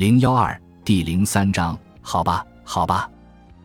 零幺二第零三章，好吧，好吧，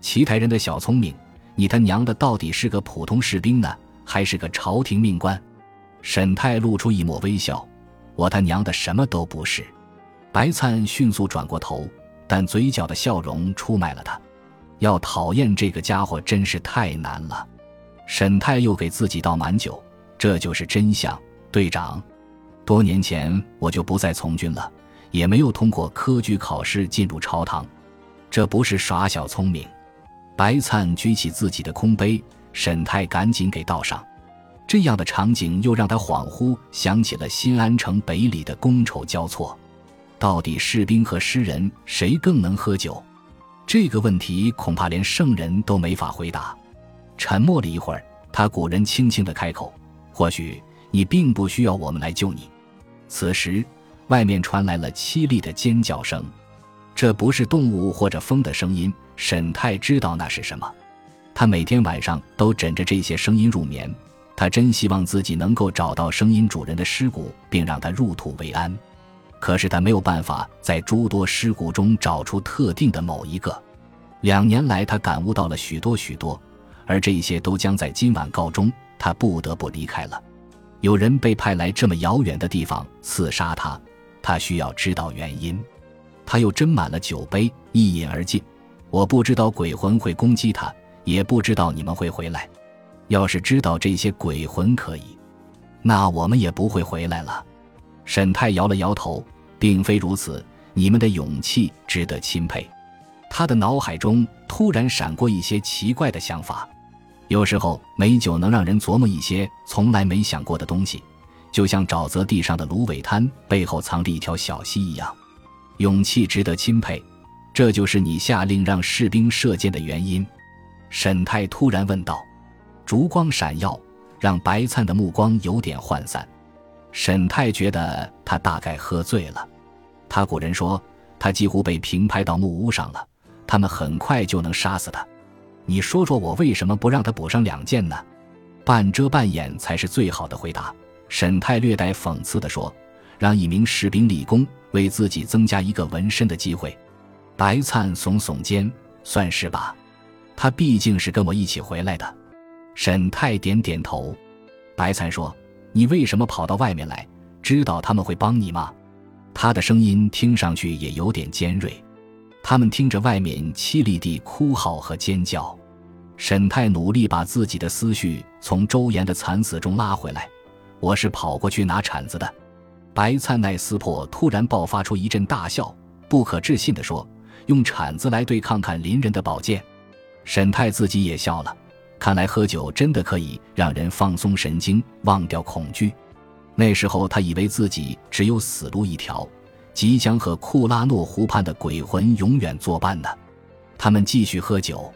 奇台人的小聪明，你他娘的到底是个普通士兵呢，还是个朝廷命官？沈泰露出一抹微笑，我他娘的什么都不是。白灿迅速转过头，但嘴角的笑容出卖了他。要讨厌这个家伙真是太难了。沈泰又给自己倒满酒，这就是真相，队长。多年前我就不再从军了。也没有通过科举考试进入朝堂，这不是耍小聪明。白灿举起自己的空杯，沈泰赶紧给倒上。这样的场景又让他恍惚想起了新安城北里的觥筹交错。到底士兵和诗人谁更能喝酒？这个问题恐怕连圣人都没法回答。沉默了一会儿，他古人轻轻的开口：“或许你并不需要我们来救你。”此时。外面传来了凄厉的尖叫声，这不是动物或者风的声音。沈泰知道那是什么，他每天晚上都枕着这些声音入眠。他真希望自己能够找到声音主人的尸骨，并让他入土为安。可是他没有办法在诸多尸骨中找出特定的某一个。两年来，他感悟到了许多许多，而这些都将在今晚告终。他不得不离开了。有人被派来这么遥远的地方刺杀他。他需要知道原因，他又斟满了酒杯，一饮而尽。我不知道鬼魂会攻击他，也不知道你们会回来。要是知道这些鬼魂可以，那我们也不会回来了。沈泰摇了摇头，并非如此。你们的勇气值得钦佩。他的脑海中突然闪过一些奇怪的想法。有时候美酒能让人琢磨一些从来没想过的东西。就像沼泽地上的芦苇滩背后藏着一条小溪一样，勇气值得钦佩。这就是你下令让士兵射箭的原因。沈泰突然问道。烛光闪耀，让白灿的目光有点涣散。沈泰觉得他大概喝醉了。他古人说，他几乎被平拍到木屋上了，他们很快就能杀死他。你说说我为什么不让他补上两箭呢？半遮半掩才是最好的回答。沈泰略带讽刺地说：“让一名士兵立功，为自己增加一个纹身的机会。”白灿耸耸肩：“算是吧，他毕竟是跟我一起回来的。”沈泰点点头。白灿说：“你为什么跑到外面来？知道他们会帮你吗？”他的声音听上去也有点尖锐。他们听着外面凄厉的哭嚎和尖叫。沈泰努力把自己的思绪从周岩的惨死中拉回来。我是跑过去拿铲子的，白灿奈斯珀突然爆发出一阵大笑，不可置信地说：“用铲子来对抗看邻人的宝剑。”沈泰自己也笑了，看来喝酒真的可以让人放松神经，忘掉恐惧。那时候他以为自己只有死路一条，即将和库拉诺湖畔的鬼魂永远作伴呢。他们继续喝酒，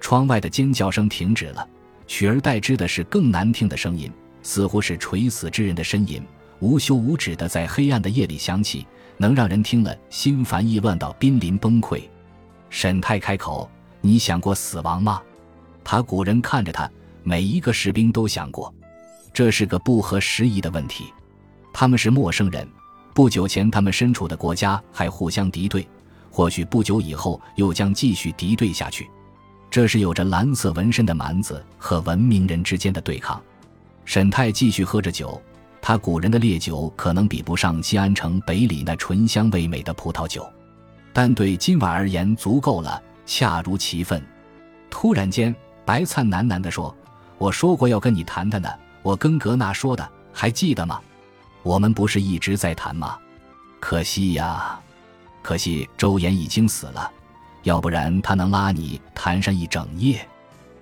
窗外的尖叫声停止了，取而代之的是更难听的声音。似乎是垂死之人的呻吟，无休无止的在黑暗的夜里响起，能让人听了心烦意乱到濒临崩溃。沈泰开口：“你想过死亡吗？”他古人看着他，每一个士兵都想过，这是个不合时宜的问题。他们是陌生人，不久前他们身处的国家还互相敌对，或许不久以后又将继续敌对下去。这是有着蓝色纹身的蛮子和文明人之间的对抗。沈泰继续喝着酒，他古人的烈酒可能比不上西安城北里那醇香味美的葡萄酒，但对今晚而言足够了，恰如其分。突然间，白灿喃喃地说：“我说过要跟你谈谈的，我跟格纳说的，还记得吗？我们不是一直在谈吗？可惜呀，可惜周岩已经死了，要不然他能拉你谈上一整夜。”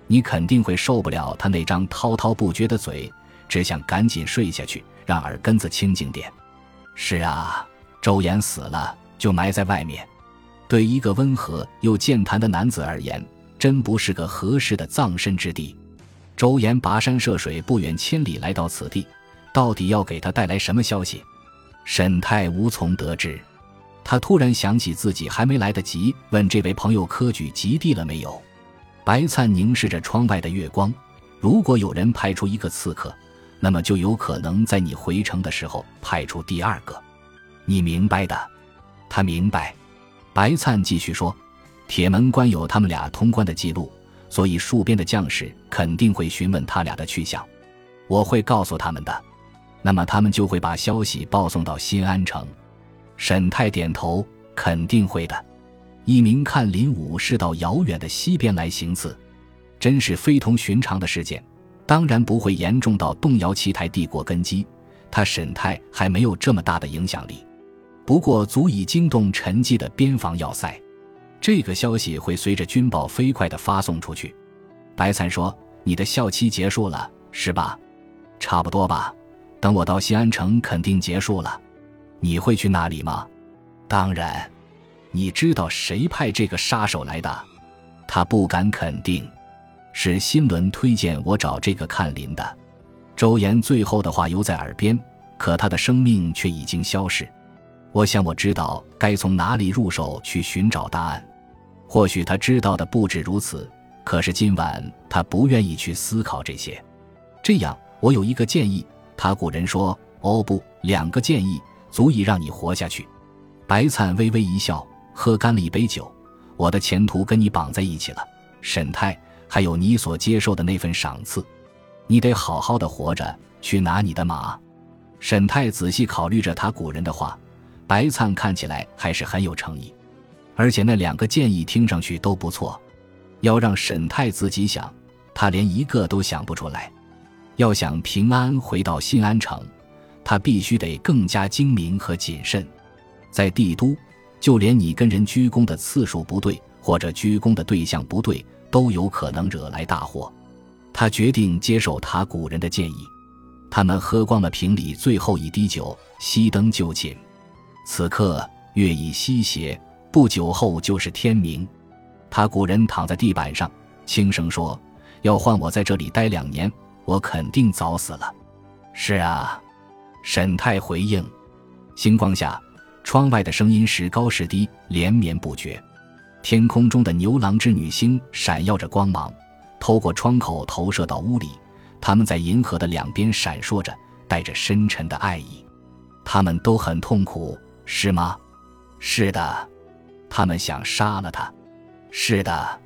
你肯定会受不了他那张滔滔不绝的嘴，只想赶紧睡下去，让耳根子清静点。是啊，周岩死了，就埋在外面。对一个温和又健谈的男子而言，真不是个合适的葬身之地。周岩跋山涉水，不远千里来到此地，到底要给他带来什么消息？沈泰无从得知。他突然想起自己还没来得及问这位朋友科举及第了没有。白灿凝视着窗外的月光，如果有人派出一个刺客，那么就有可能在你回城的时候派出第二个。你明白的。他明白。白灿继续说：“铁门关有他们俩通关的记录，所以戍边的将士肯定会询问他俩的去向。我会告诉他们的，那么他们就会把消息报送到新安城。”沈泰点头，肯定会的。一名看林武是到遥远的西边来行刺，真是非同寻常的事件。当然不会严重到动摇奇台帝国根基，他沈泰还没有这么大的影响力。不过足以惊动沉寂的边防要塞。这个消息会随着军报飞快地发送出去。白灿说：“你的校期结束了，是吧？差不多吧。等我到西安城，肯定结束了。你会去那里吗？当然。你知道谁派这个杀手来的？他不敢肯定。是新伦推荐我找这个看林的。周岩最后的话犹在耳边，可他的生命却已经消逝。我想我知道该从哪里入手去寻找答案。或许他知道的不止如此，可是今晚他不愿意去思考这些。这样，我有一个建议。他古人说：“哦，不，两个建议足以让你活下去。”白灿微微一笑，喝干了一杯酒。我的前途跟你绑在一起了，沈泰，还有你所接受的那份赏赐。你得好好的活着，去拿你的马。沈泰仔细考虑着他古人的话，白灿看起来还是很有诚意。而且那两个建议听上去都不错，要让沈泰自己想，他连一个都想不出来。要想平安回到新安城，他必须得更加精明和谨慎。在帝都，就连你跟人鞠躬的次数不对，或者鞠躬的对象不对，都有可能惹来大祸。他决定接受他古人的建议。他们喝光了瓶里最后一滴酒，熄灯就寝。此刻月已西斜。不久后就是天明，他古人躺在地板上，轻声说：“要换我在这里待两年，我肯定早死了。”是啊，沈泰回应。星光下，窗外的声音时高时低，连绵不绝。天空中的牛郎织女星闪耀着光芒，透过窗口投射到屋里。他们在银河的两边闪烁着，带着深沉的爱意。他们都很痛苦，是吗？是的。他们想杀了他，是的，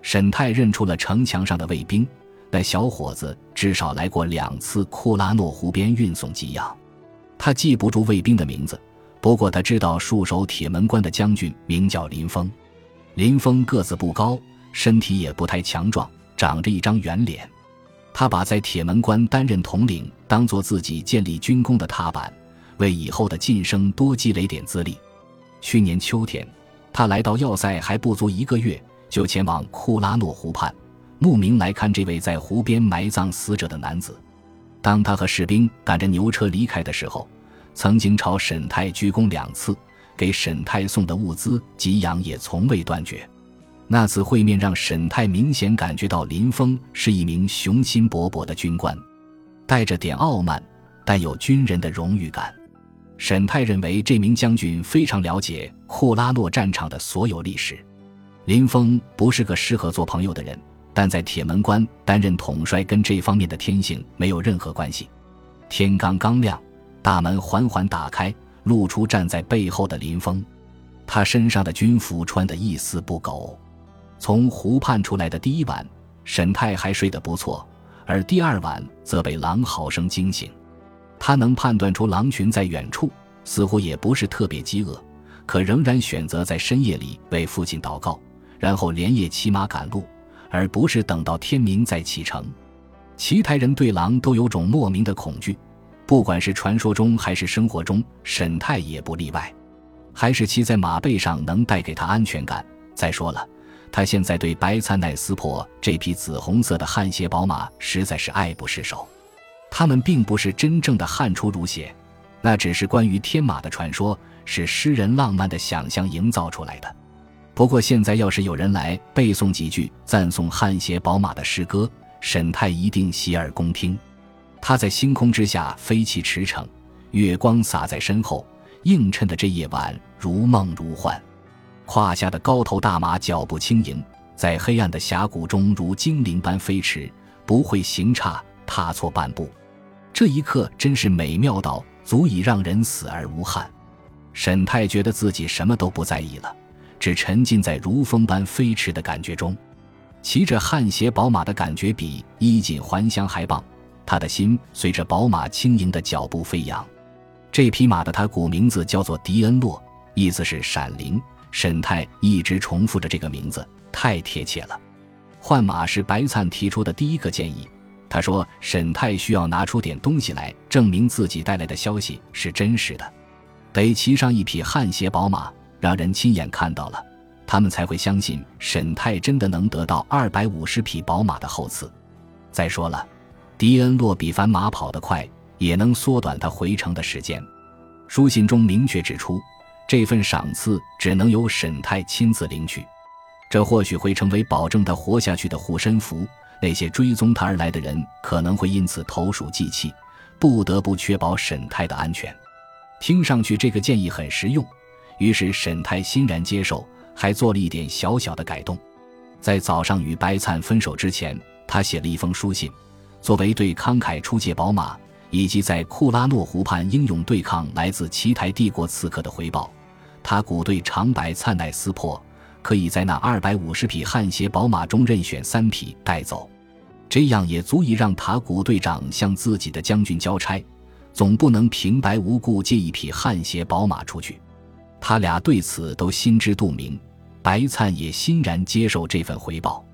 沈泰认出了城墙上的卫兵。那小伙子至少来过两次库拉诺湖边运送给养。他记不住卫兵的名字，不过他知道戍守铁门关的将军名叫林峰。林峰个子不高，身体也不太强壮，长着一张圆脸。他把在铁门关担任统领当做自己建立军功的踏板，为以后的晋升多积累点资历。去年秋天。他来到要塞还不足一个月，就前往库拉诺湖畔，慕名来看这位在湖边埋葬死者的男子。当他和士兵赶着牛车离开的时候，曾经朝沈泰鞠躬两次，给沈泰送的物资给养也从未断绝。那次会面让沈泰明显感觉到林峰是一名雄心勃勃的军官，带着点傲慢，但有军人的荣誉感。沈泰认为这名将军非常了解库拉诺战场的所有历史。林峰不是个适合做朋友的人，但在铁门关担任统帅跟这方面的天性没有任何关系。天刚刚亮，大门缓缓打开，露出站在背后的林峰。他身上的军服穿得一丝不苟。从湖畔出来的第一晚，沈泰还睡得不错，而第二晚则被狼嚎声惊醒。他能判断出狼群在远处，似乎也不是特别饥饿，可仍然选择在深夜里为父亲祷告，然后连夜骑马赶路，而不是等到天明再启程。奇台人对狼都有种莫名的恐惧，不管是传说中还是生活中，沈泰也不例外。还是骑在马背上能带给他安全感。再说了，他现在对白灿奈斯珀这匹紫红色的汗血宝马实在是爱不释手。他们并不是真正的汗出如血，那只是关于天马的传说，是诗人浪漫的想象营造出来的。不过现在要是有人来背诵几句赞颂汗血宝马的诗歌，沈泰一定洗耳恭听。他在星空之下飞起驰骋，月光洒在身后，映衬的这夜晚如梦如幻。胯下的高头大马脚步轻盈，在黑暗的峡谷中如精灵般飞驰，不会行差踏错半步。这一刻真是美妙到足以让人死而无憾。沈泰觉得自己什么都不在意了，只沉浸在如风般飞驰的感觉中。骑着汗血宝马的感觉比衣锦还乡还棒。他的心随着宝马轻盈的脚步飞扬。这匹马的他古名字叫做迪恩洛，意思是闪灵。沈泰一直重复着这个名字，太贴切了。换马是白灿提出的第一个建议。他说：“沈泰需要拿出点东西来证明自己带来的消息是真实的，得骑上一匹汗血宝马，让人亲眼看到了，他们才会相信沈泰真的能得到二百五十匹宝马的厚赐。再说了，迪恩洛比凡马跑得快，也能缩短他回城的时间。”书信中明确指出，这份赏赐只能由沈泰亲自领取，这或许会成为保证他活下去的护身符。那些追踪他而来的人可能会因此投鼠忌器，不得不确保沈泰的安全。听上去这个建议很实用，于是沈泰欣然接受，还做了一点小小的改动。在早上与白灿分手之前，他写了一封书信，作为对慷慨出借宝马以及在库拉诺湖畔英勇对抗来自奇台帝国刺客的回报。他鼓对长白灿奈斯破。可以在那二百五十匹汗血宝马中任选三匹带走，这样也足以让塔古队长向自己的将军交差，总不能平白无故借一匹汗血宝马出去。他俩对此都心知肚明，白灿也欣然接受这份回报。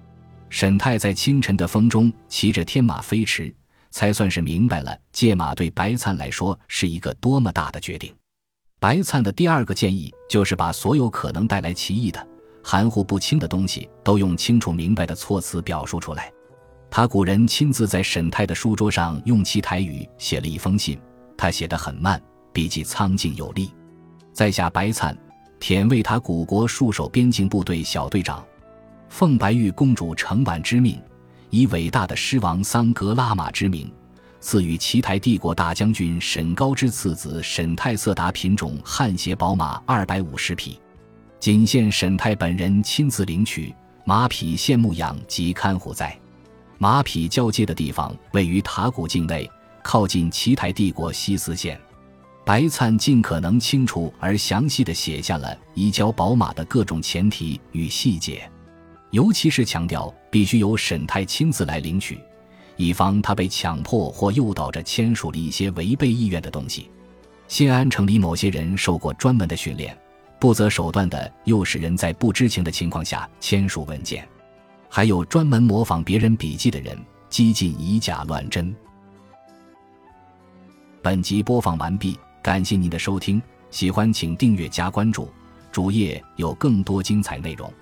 沈泰在清晨的风中骑着天马飞驰，才算是明白了借马对白灿来说是一个多么大的决定。白灿的第二个建议就是把所有可能带来歧义的。含糊不清的东西都用清楚明白的措辞表述出来。他古人亲自在沈泰的书桌上用其台语写了一封信，他写得很慢，笔迹苍劲有力。在下白灿，舔为他古国戍守边境部队小队长，奉白玉公主程婉之命，以伟大的狮王桑格拉玛之名，赐予奇台帝国大将军沈高之次子沈泰色达品种汗血宝马二百五十匹。仅限沈泰本人亲自领取，马匹现牧养及看护在。马匹交接的地方位于塔古境内，靠近奇台帝国西斯县。白灿尽可能清楚而详细地写下了移交宝马的各种前提与细节，尤其是强调必须由沈泰亲自来领取，以防他被强迫或诱导着签署了一些违背意愿的东西。新安城里某些人受过专门的训练。不择手段的诱使人在不知情的情况下签署文件，还有专门模仿别人笔记的人，激进以假乱真。本集播放完毕，感谢您的收听，喜欢请订阅加关注，主页有更多精彩内容。